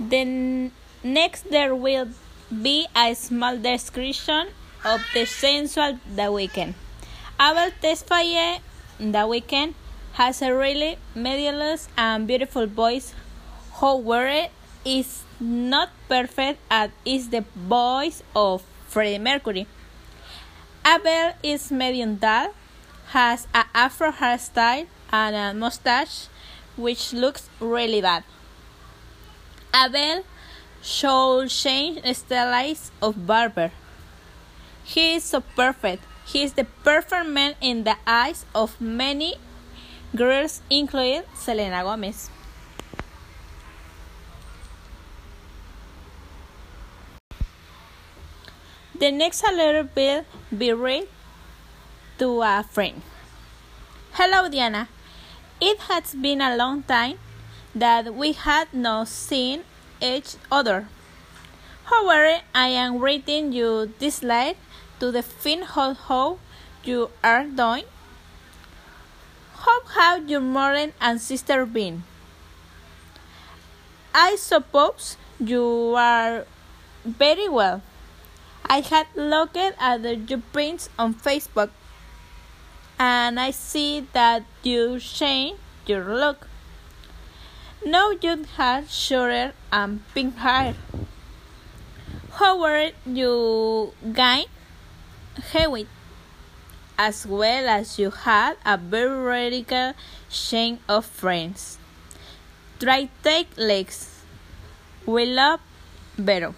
Then next there will be a small description of the sensual The Weeknd. Abel Tesfaye The Weeknd has a really melodious and beautiful voice. However, is not perfect as is the voice of Freddie Mercury. Abel is medium tall, has an afro hairstyle and a mustache which looks really bad. Abel should change styles of barber. He is so perfect. He is the perfect man in the eyes of many girls, including Selena Gomez. The next letter will be read to a friend. Hello, Diana. It has been a long time that we had not seen each other. However, I am writing you this letter to the out how you are doing. How have your mother and sister been? I suppose you are very well. I had looked at your prints on Facebook and I see that you changed your look. Now you have shorter and pink hair. However, you gained height as well as you had a very radical chain of friends. Try take legs. We love Vero.